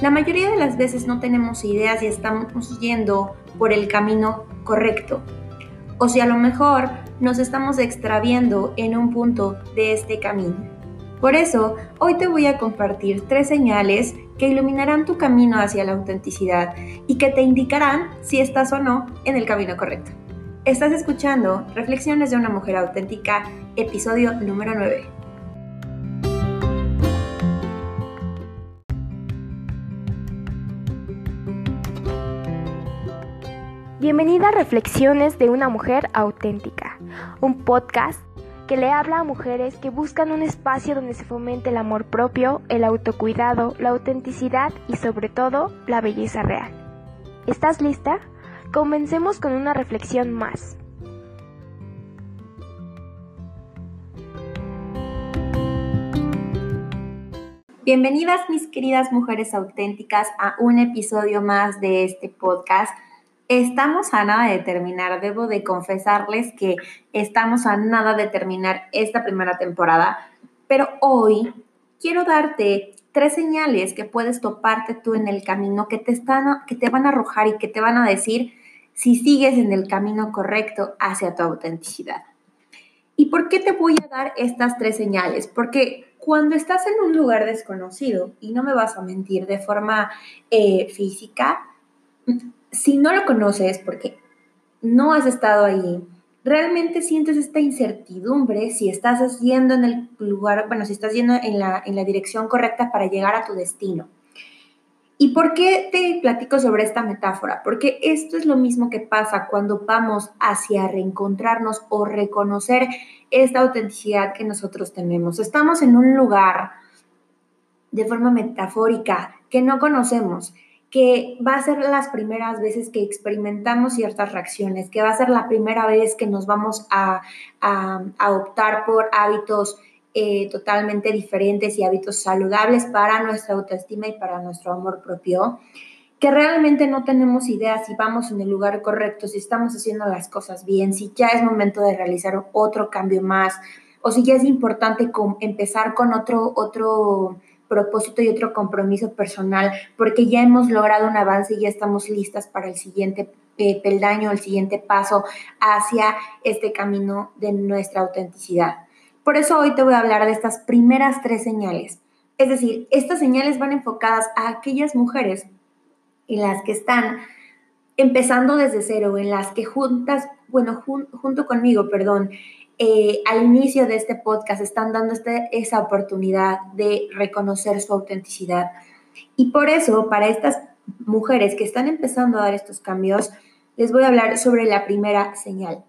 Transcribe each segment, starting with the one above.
La mayoría de las veces no tenemos ideas y estamos yendo por el camino correcto. O si a lo mejor nos estamos extraviendo en un punto de este camino. Por eso, hoy te voy a compartir tres señales que iluminarán tu camino hacia la autenticidad y que te indicarán si estás o no en el camino correcto. Estás escuchando Reflexiones de una mujer auténtica, episodio número 9. Bienvenida a Reflexiones de una mujer auténtica, un podcast que le habla a mujeres que buscan un espacio donde se fomente el amor propio, el autocuidado, la autenticidad y sobre todo la belleza real. ¿Estás lista? Comencemos con una reflexión más. Bienvenidas mis queridas mujeres auténticas a un episodio más de este podcast Estamos a nada de terminar. Debo de confesarles que estamos a nada de terminar esta primera temporada, pero hoy quiero darte tres señales que puedes toparte tú en el camino que te, están, que te van a arrojar y que te van a decir si sigues en el camino correcto hacia tu autenticidad. ¿Y por qué te voy a dar estas tres señales? Porque cuando estás en un lugar desconocido, y no me vas a mentir de forma eh, física, si no lo conoces porque no has estado ahí, realmente sientes esta incertidumbre si estás yendo en el lugar, bueno, si estás yendo en la, en la dirección correcta para llegar a tu destino. ¿Y por qué te platico sobre esta metáfora? Porque esto es lo mismo que pasa cuando vamos hacia reencontrarnos o reconocer esta autenticidad que nosotros tenemos. Estamos en un lugar de forma metafórica que no conocemos que va a ser las primeras veces que experimentamos ciertas reacciones, que va a ser la primera vez que nos vamos a, optar por hábitos eh, totalmente diferentes y hábitos saludables para nuestra autoestima y para nuestro amor propio, que realmente no tenemos idea si vamos en el lugar correcto, si estamos haciendo las cosas bien, si ya es momento de realizar otro cambio más, o si ya es importante empezar con otro, otro propósito y otro compromiso personal, porque ya hemos logrado un avance y ya estamos listas para el siguiente eh, peldaño, el siguiente paso hacia este camino de nuestra autenticidad. Por eso hoy te voy a hablar de estas primeras tres señales. Es decir, estas señales van enfocadas a aquellas mujeres en las que están empezando desde cero, en las que juntas, bueno, junto conmigo, perdón, eh, al inicio de este podcast están dando este, esa oportunidad de reconocer su autenticidad. Y por eso, para estas mujeres que están empezando a dar estos cambios, les voy a hablar sobre la primera señal.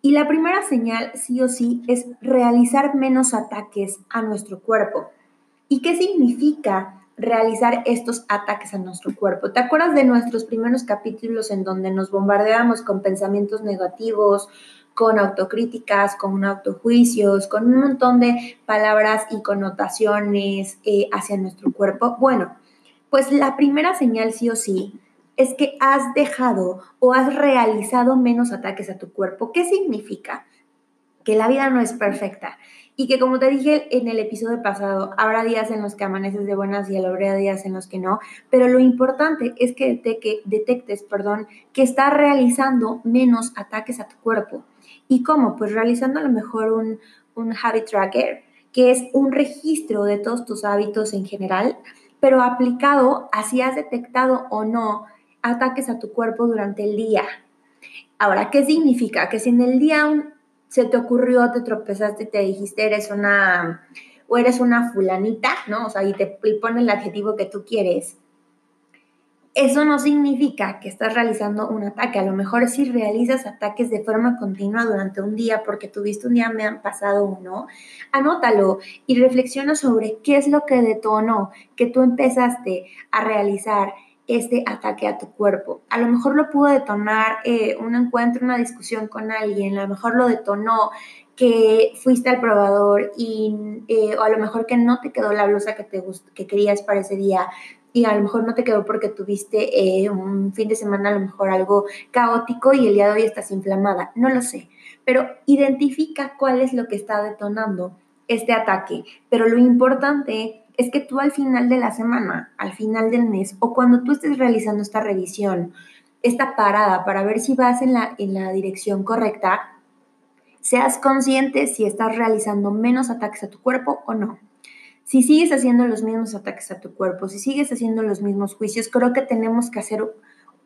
Y la primera señal, sí o sí, es realizar menos ataques a nuestro cuerpo. ¿Y qué significa realizar estos ataques a nuestro cuerpo? ¿Te acuerdas de nuestros primeros capítulos en donde nos bombardeamos con pensamientos negativos, con autocríticas, con autojuicios, con un montón de palabras y connotaciones eh, hacia nuestro cuerpo. Bueno, pues la primera señal sí o sí es que has dejado o has realizado menos ataques a tu cuerpo. ¿Qué significa? Que la vida no es perfecta y que como te dije en el episodio pasado, habrá días en los que amaneces de buenas y habrá días en los que no, pero lo importante es que, detectes, perdón, que estás realizando menos ataques a tu cuerpo. ¿Y cómo? Pues realizando a lo mejor un, un habit tracker, que es un registro de todos tus hábitos en general, pero aplicado a si has detectado o no ataques a tu cuerpo durante el día. Ahora, ¿qué significa? Que si en el día se te ocurrió, te tropezaste y te dijiste eres una o eres una fulanita, ¿no? O sea, y te pone el adjetivo que tú quieres eso no significa que estás realizando un ataque. A lo mejor si realizas ataques de forma continua durante un día porque tuviste un día, me han pasado uno, anótalo y reflexiona sobre qué es lo que detonó que tú empezaste a realizar este ataque a tu cuerpo. A lo mejor lo pudo detonar eh, un encuentro, una discusión con alguien, a lo mejor lo detonó que fuiste al probador y eh, o a lo mejor que no te quedó la blusa que, te que querías para ese día, y a lo mejor no te quedó porque tuviste eh, un fin de semana a lo mejor algo caótico y el día de hoy estás inflamada, no lo sé, pero identifica cuál es lo que está detonando este ataque, pero lo importante es que tú al final de la semana, al final del mes o cuando tú estés realizando esta revisión, esta parada para ver si vas en la, en la dirección correcta, seas consciente si estás realizando menos ataques a tu cuerpo o no. Si sigues haciendo los mismos ataques a tu cuerpo, si sigues haciendo los mismos juicios, creo que tenemos que hacer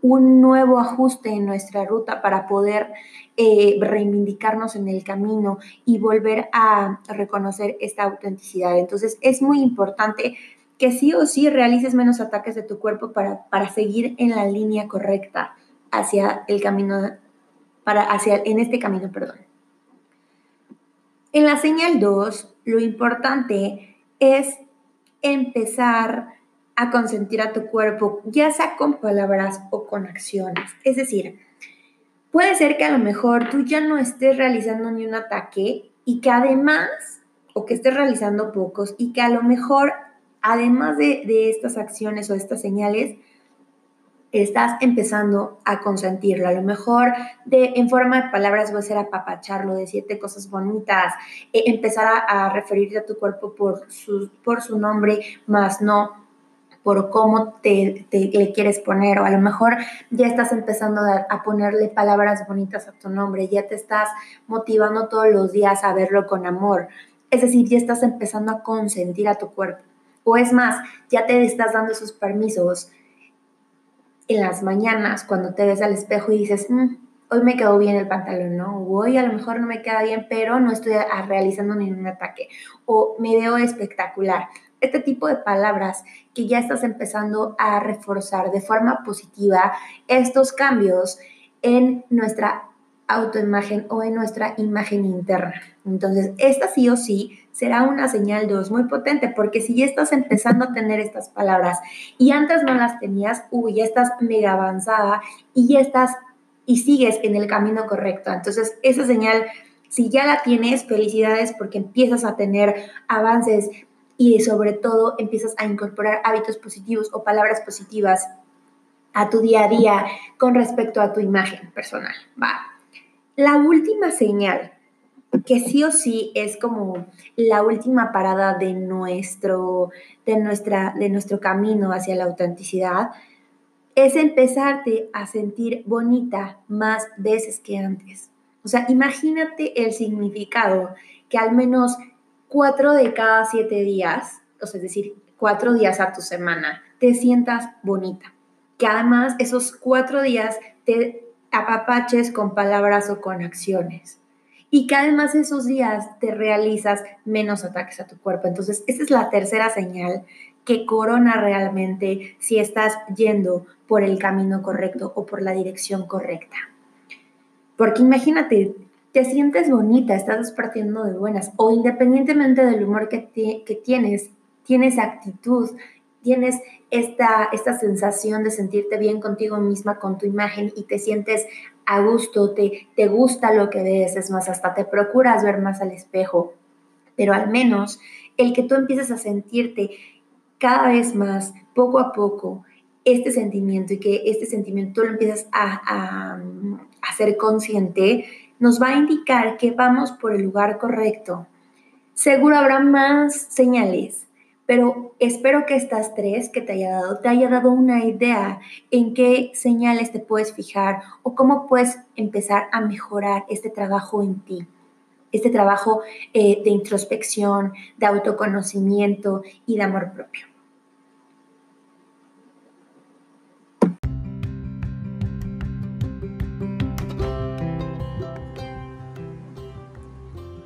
un nuevo ajuste en nuestra ruta para poder eh, reivindicarnos en el camino y volver a reconocer esta autenticidad. Entonces es muy importante que sí o sí realices menos ataques de tu cuerpo para, para seguir en la línea correcta hacia el camino, para, hacia, en este camino, perdón. En la señal 2, lo importante es empezar a consentir a tu cuerpo, ya sea con palabras o con acciones. Es decir, puede ser que a lo mejor tú ya no estés realizando ni un ataque y que además, o que estés realizando pocos y que a lo mejor, además de, de estas acciones o estas señales, estás empezando a consentirlo. A lo mejor de, en forma de palabras va a ser apapacharlo, decirte cosas bonitas, eh, empezar a, a, referirte a tu cuerpo por su, por su nombre, más no por cómo te, le quieres poner, o a lo mejor ya estás empezando a, a, ponerle palabras bonitas a tu nombre, ya te estás motivando todos los días a verlo con amor. Es decir, ya estás empezando a consentir a tu cuerpo. O es más, ya te estás dando esos permisos en las mañanas cuando te ves al espejo y dices, mm, hoy me quedó bien el pantalón, ¿no? O hoy a lo mejor no me queda bien, pero no estoy realizando ningún ataque. O me veo espectacular este tipo de palabras que ya estás empezando a reforzar de forma positiva estos cambios en nuestra autoimagen o en nuestra imagen interna. Entonces, esta sí o sí será una señal 2 muy potente, porque si ya estás empezando a tener estas palabras y antes no las tenías, uy, ya estás mega avanzada y ya estás y sigues en el camino correcto. Entonces, esa señal, si ya la tienes, felicidades porque empiezas a tener avances y sobre todo empiezas a incorporar hábitos positivos o palabras positivas a tu día a día con respecto a tu imagen personal. Va. La última señal, que sí o sí es como la última parada de nuestro, de nuestra, de nuestro camino hacia la autenticidad, es empezarte a sentir bonita más veces que antes. O sea, imagínate el significado que al menos cuatro de cada siete días, o sea, es decir, cuatro días a tu semana, te sientas bonita. Que además esos cuatro días te apapaches con palabras o con acciones. Y que además esos días te realizas menos ataques a tu cuerpo. Entonces, esa es la tercera señal que corona realmente si estás yendo por el camino correcto o por la dirección correcta. Porque imagínate, te sientes bonita, estás partiendo de buenas, o independientemente del humor que, que tienes, tienes actitud, tienes esta, esta sensación de sentirte bien contigo misma, con tu imagen y te sientes a gusto, te, te gusta lo que ves, es más, hasta te procuras ver más al espejo, pero al menos el que tú empieces a sentirte cada vez más, poco a poco, este sentimiento y que este sentimiento tú lo empiezas a, a, a ser consciente, nos va a indicar que vamos por el lugar correcto. Seguro habrá más señales, pero espero que estas tres que te haya dado te haya dado una idea en qué señales te puedes fijar o cómo puedes empezar a mejorar este trabajo en ti, este trabajo eh, de introspección, de autoconocimiento y de amor propio.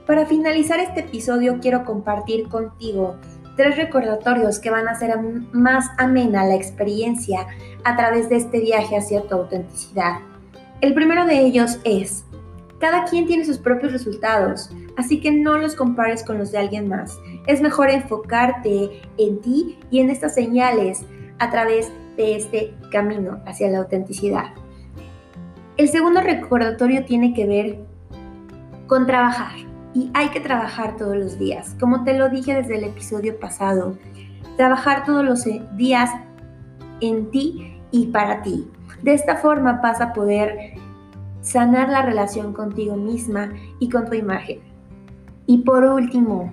Para finalizar este episodio quiero compartir contigo tres recordatorios que van a hacer más amena la experiencia a través de este viaje hacia tu autenticidad. El primero de ellos es, cada quien tiene sus propios resultados, así que no los compares con los de alguien más. Es mejor enfocarte en ti y en estas señales a través de este camino hacia la autenticidad. El segundo recordatorio tiene que ver con trabajar y hay que trabajar todos los días. Como te lo dije desde el episodio pasado, trabajar todos los eh, días en ti y para ti. De esta forma vas a poder sanar la relación contigo misma y con tu imagen. Y por último,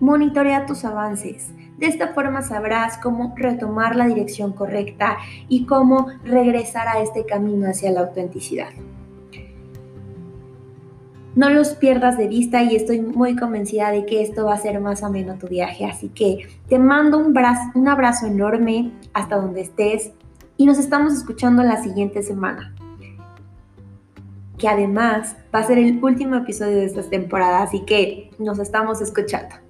monitorea tus avances. De esta forma sabrás cómo retomar la dirección correcta y cómo regresar a este camino hacia la autenticidad. No los pierdas de vista y estoy muy convencida de que esto va a ser más ameno tu viaje. Así que te mando un, un abrazo enorme hasta donde estés y nos estamos escuchando la siguiente semana. Que además va a ser el último episodio de esta temporada, así que nos estamos escuchando.